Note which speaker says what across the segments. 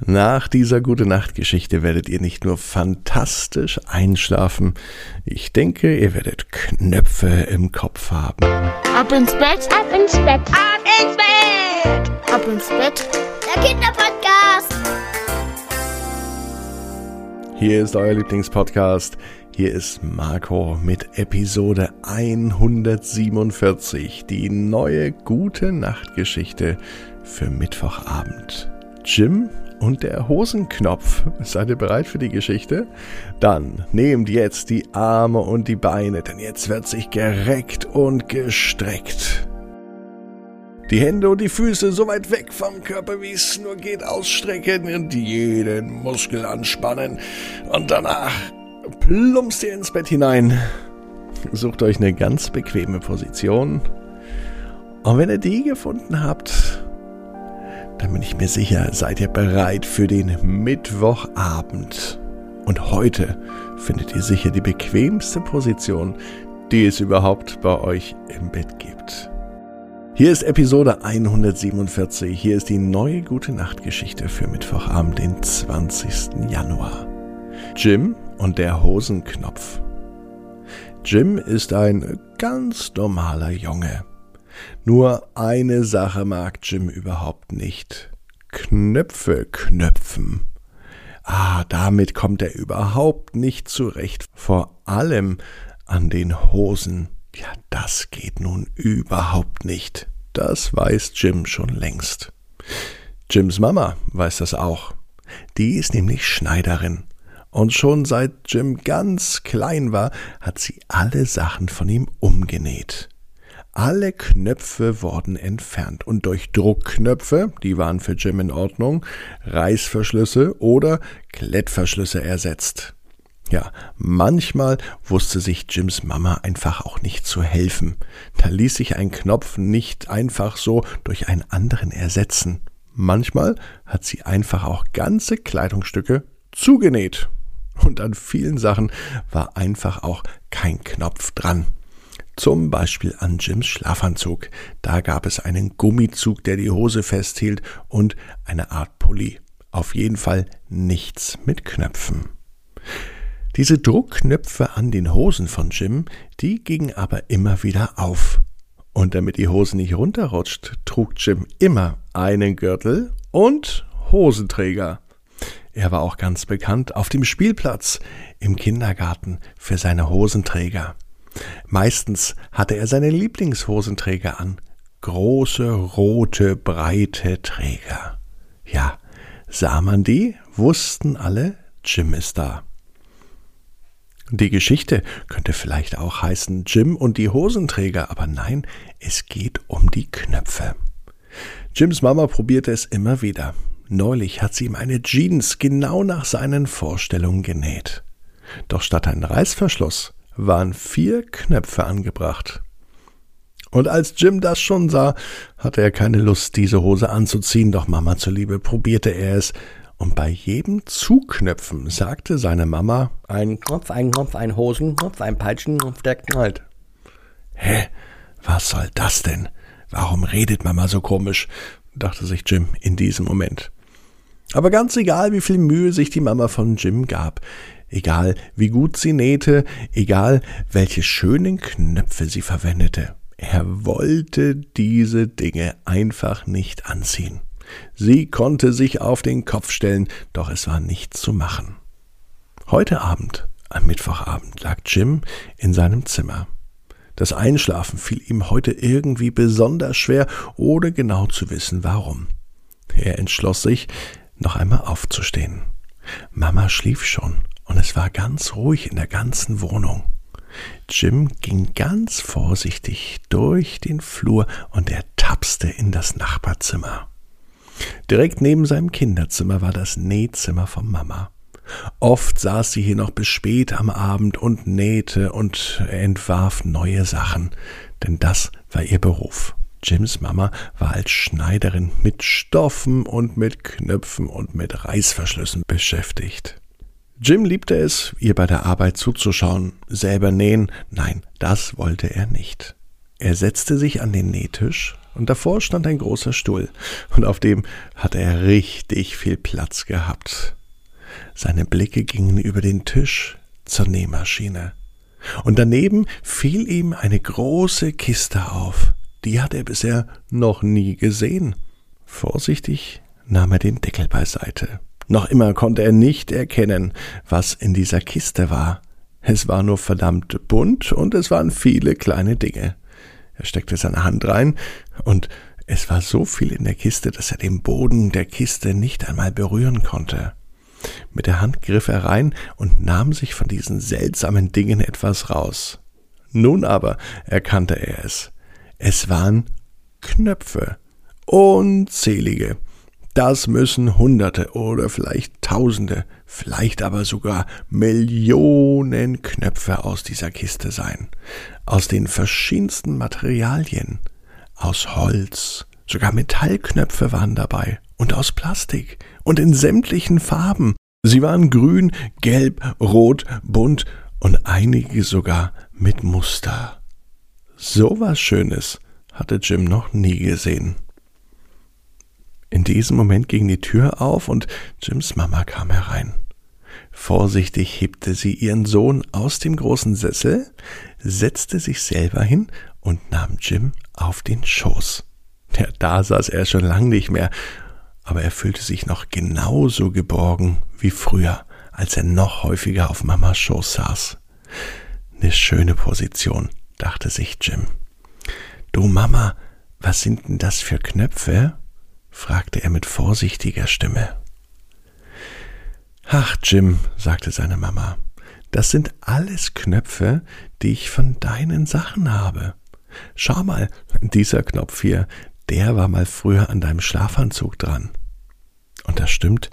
Speaker 1: Nach dieser gute Nacht-Geschichte werdet ihr nicht nur fantastisch einschlafen, ich denke, ihr werdet Knöpfe im Kopf haben.
Speaker 2: Ab ins Bett,
Speaker 3: ab ins Bett,
Speaker 2: ab ins Bett, ab ins Bett.
Speaker 3: Der Kinderpodcast.
Speaker 1: Hier ist euer Lieblingspodcast. Hier ist Marco mit Episode 147, die neue gute Nacht-Geschichte für Mittwochabend. Jim und der Hosenknopf. Seid ihr bereit für die Geschichte? Dann nehmt jetzt die Arme und die Beine, denn jetzt wird sich gereckt und gestreckt. Die Hände und die Füße so weit weg vom Körper, wie es nur geht, ausstrecken und jeden Muskel anspannen. Und danach plumpst ihr ins Bett hinein. Sucht euch eine ganz bequeme Position. Und wenn ihr die gefunden habt, dann bin ich mir sicher, seid ihr bereit für den Mittwochabend. Und heute findet ihr sicher die bequemste Position, die es überhaupt bei euch im Bett gibt. Hier ist Episode 147. Hier ist die neue Gute Nacht Geschichte für Mittwochabend, den 20. Januar. Jim und der Hosenknopf. Jim ist ein ganz normaler Junge. Nur eine Sache mag Jim überhaupt nicht. Knöpfe knöpfen. Ah, damit kommt er überhaupt nicht zurecht. Vor allem an den Hosen. Ja, das geht nun überhaupt nicht. Das weiß Jim schon längst. Jims Mama weiß das auch. Die ist nämlich Schneiderin. Und schon seit Jim ganz klein war, hat sie alle Sachen von ihm umgenäht. Alle Knöpfe wurden entfernt und durch Druckknöpfe, die waren für Jim in Ordnung, Reißverschlüsse oder Klettverschlüsse ersetzt. Ja, manchmal wusste sich Jims Mama einfach auch nicht zu helfen. Da ließ sich ein Knopf nicht einfach so durch einen anderen ersetzen. Manchmal hat sie einfach auch ganze Kleidungsstücke zugenäht. Und an vielen Sachen war einfach auch kein Knopf dran. Zum Beispiel an Jims Schlafanzug. Da gab es einen Gummizug, der die Hose festhielt und eine Art Pulli. Auf jeden Fall nichts mit Knöpfen. Diese Druckknöpfe an den Hosen von Jim, die gingen aber immer wieder auf. Und damit die Hose nicht runterrutscht, trug Jim immer einen Gürtel und Hosenträger. Er war auch ganz bekannt auf dem Spielplatz, im Kindergarten für seine Hosenträger. Meistens hatte er seine Lieblingshosenträger an. Große, rote, breite Träger. Ja, sah man die, wussten alle, Jim ist da. Die Geschichte könnte vielleicht auch heißen Jim und die Hosenträger, aber nein, es geht um die Knöpfe. Jims Mama probierte es immer wieder. Neulich hat sie ihm eine Jeans genau nach seinen Vorstellungen genäht. Doch statt ein Reißverschluss waren vier Knöpfe angebracht. Und als Jim das schon sah, hatte er keine Lust, diese Hose anzuziehen, doch Mama zuliebe probierte er es, und bei jedem Zuknöpfen sagte seine Mama
Speaker 4: Ein Knopf, ein Knopf, ein Hosenknopf, ein Peitschenknopf, der knallt.
Speaker 1: Hä? Was soll das denn? Warum redet Mama so komisch? dachte sich Jim in diesem Moment. Aber ganz egal, wie viel Mühe sich die Mama von Jim gab, egal wie gut sie nähte, egal welche schönen Knöpfe sie verwendete. Er wollte diese Dinge einfach nicht anziehen. Sie konnte sich auf den Kopf stellen, doch es war nichts zu machen. Heute Abend, am Mittwochabend, lag Jim in seinem Zimmer. Das Einschlafen fiel ihm heute irgendwie besonders schwer, ohne genau zu wissen warum. Er entschloss sich, noch einmal aufzustehen. Mama schlief schon und es war ganz ruhig in der ganzen Wohnung. Jim ging ganz vorsichtig durch den Flur und er tapste in das Nachbarzimmer. Direkt neben seinem Kinderzimmer war das Nähzimmer von Mama. Oft saß sie hier noch bis spät am Abend und nähte und entwarf neue Sachen, denn das war ihr Beruf. Jims Mama war als Schneiderin mit Stoffen und mit Knöpfen und mit Reißverschlüssen beschäftigt. Jim liebte es, ihr bei der Arbeit zuzuschauen, selber nähen, nein, das wollte er nicht. Er setzte sich an den Nähtisch, und davor stand ein großer Stuhl, und auf dem hatte er richtig viel Platz gehabt. Seine Blicke gingen über den Tisch zur Nähmaschine. Und daneben fiel ihm eine große Kiste auf. Die hat er bisher noch nie gesehen. Vorsichtig nahm er den Deckel beiseite. Noch immer konnte er nicht erkennen, was in dieser Kiste war. Es war nur verdammt bunt und es waren viele kleine Dinge. Er steckte seine Hand rein und es war so viel in der Kiste, dass er den Boden der Kiste nicht einmal berühren konnte. Mit der Hand griff er rein und nahm sich von diesen seltsamen Dingen etwas raus. Nun aber erkannte er es. Es waren Knöpfe. Unzählige. Das müssen Hunderte oder vielleicht Tausende, vielleicht aber sogar Millionen Knöpfe aus dieser Kiste sein. Aus den verschiedensten Materialien. Aus Holz, sogar Metallknöpfe waren dabei und aus Plastik und in sämtlichen Farben. Sie waren grün, gelb, rot, bunt und einige sogar mit Muster. So was Schönes hatte Jim noch nie gesehen. In diesem Moment ging die Tür auf und Jims Mama kam herein. Vorsichtig hebte sie ihren Sohn aus dem großen Sessel, setzte sich selber hin und nahm Jim auf den Schoß. Ja, da saß er schon lang nicht mehr, aber er fühlte sich noch genauso geborgen wie früher, als er noch häufiger auf Mamas Schoß saß. Eine schöne Position, dachte sich Jim. Du Mama, was sind denn das für Knöpfe? Fragte er mit vorsichtiger Stimme. Ach, Jim, sagte seine Mama, das sind alles Knöpfe, die ich von deinen Sachen habe. Schau mal, dieser Knopf hier, der war mal früher an deinem Schlafanzug dran. Und das stimmt,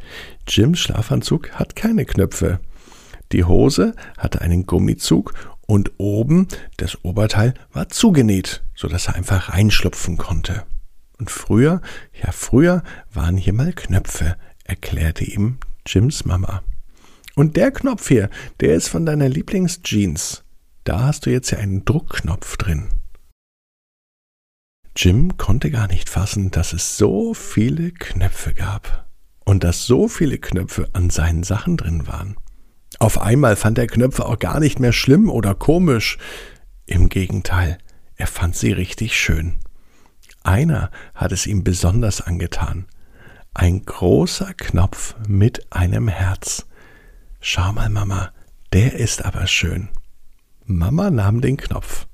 Speaker 1: Jims Schlafanzug hat keine Knöpfe. Die Hose hatte einen Gummizug und oben das Oberteil war zugenäht, so dass er einfach reinschlupfen konnte. Und früher, ja früher waren hier mal Knöpfe, erklärte ihm Jims Mama. Und der Knopf hier, der ist von deiner Lieblingsjeans. Da hast du jetzt ja einen Druckknopf drin. Jim konnte gar nicht fassen, dass es so viele Knöpfe gab und dass so viele Knöpfe an seinen Sachen drin waren. Auf einmal fand er Knöpfe auch gar nicht mehr schlimm oder komisch. Im Gegenteil, er fand sie richtig schön. Einer hat es ihm besonders angetan. Ein großer Knopf mit einem Herz. Schau mal, Mama, der ist aber schön. Mama nahm den Knopf.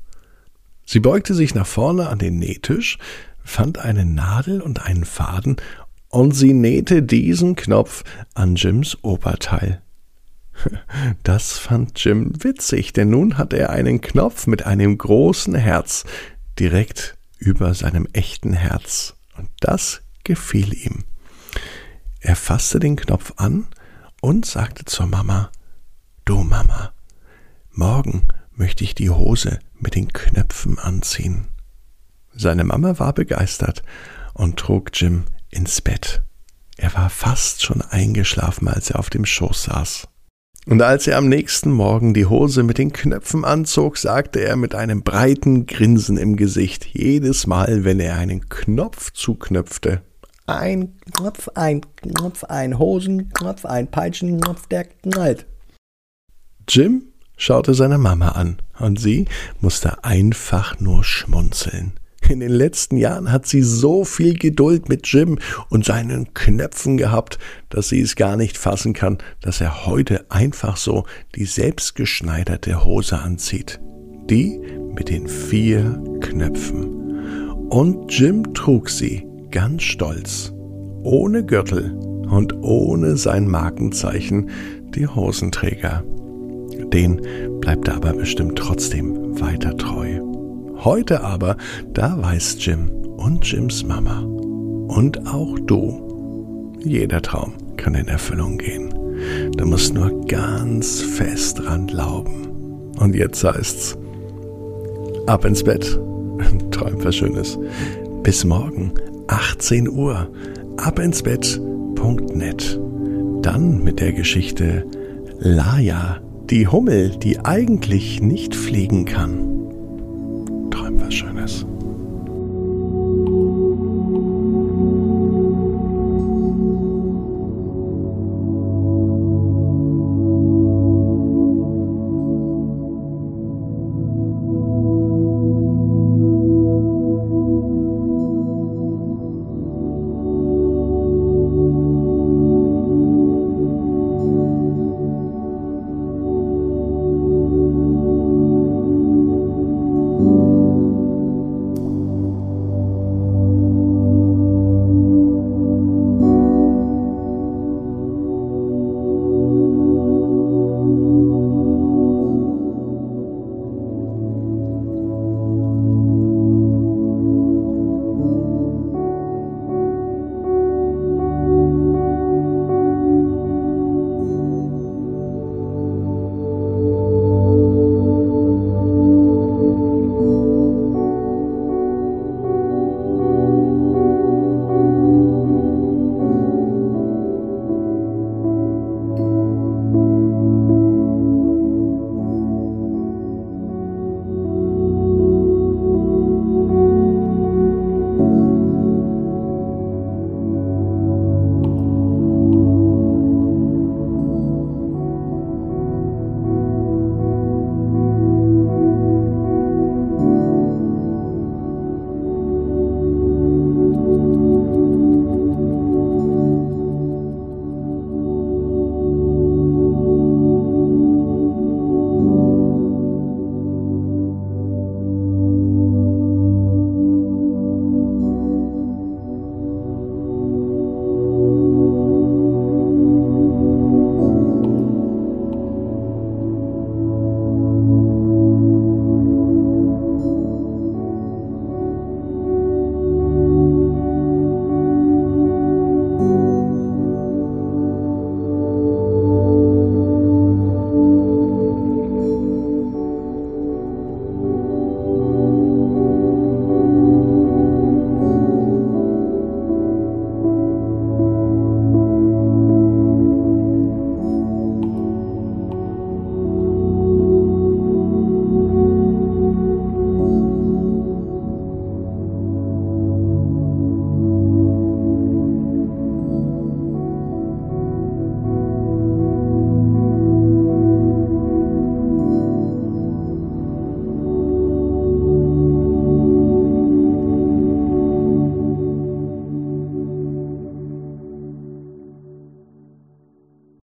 Speaker 1: Sie beugte sich nach vorne an den Nähtisch, fand eine Nadel und einen Faden und sie nähte diesen Knopf an Jims Oberteil. Das fand Jim witzig, denn nun hatte er einen Knopf mit einem großen Herz direkt über seinem echten Herz, und das gefiel ihm. Er fasste den Knopf an und sagte zur Mama Du Mama, morgen möchte ich die Hose mit den Knöpfen anziehen. Seine Mama war begeistert und trug Jim ins Bett. Er war fast schon eingeschlafen, als er auf dem Schoß saß. Und als er am nächsten Morgen die Hose mit den Knöpfen anzog, sagte er mit einem breiten Grinsen im Gesicht jedes Mal, wenn er einen Knopf zuknöpfte.
Speaker 4: Ein Knopf, ein Knopf, ein Hosenknopf, ein Peitschenknopf, der knallt.
Speaker 1: Jim schaute seine Mama an, und sie musste einfach nur schmunzeln. In den letzten Jahren hat sie so viel Geduld mit Jim und seinen Knöpfen gehabt, dass sie es gar nicht fassen kann, dass er heute einfach so die selbstgeschneiderte Hose anzieht. Die mit den vier Knöpfen. Und Jim trug sie ganz stolz, ohne Gürtel und ohne sein Markenzeichen, die Hosenträger. Den bleibt er aber bestimmt trotzdem weiter treu. Heute aber, da weiß Jim und Jims Mama und auch du, jeder Traum kann in Erfüllung gehen. Du musst nur ganz fest dran glauben. Und jetzt heißt's, ab ins Bett, träum was Schönes. Bis morgen, 18 Uhr, abinsbett.net. Dann mit der Geschichte Laia, die Hummel, die eigentlich nicht fliegen kann was Schönes.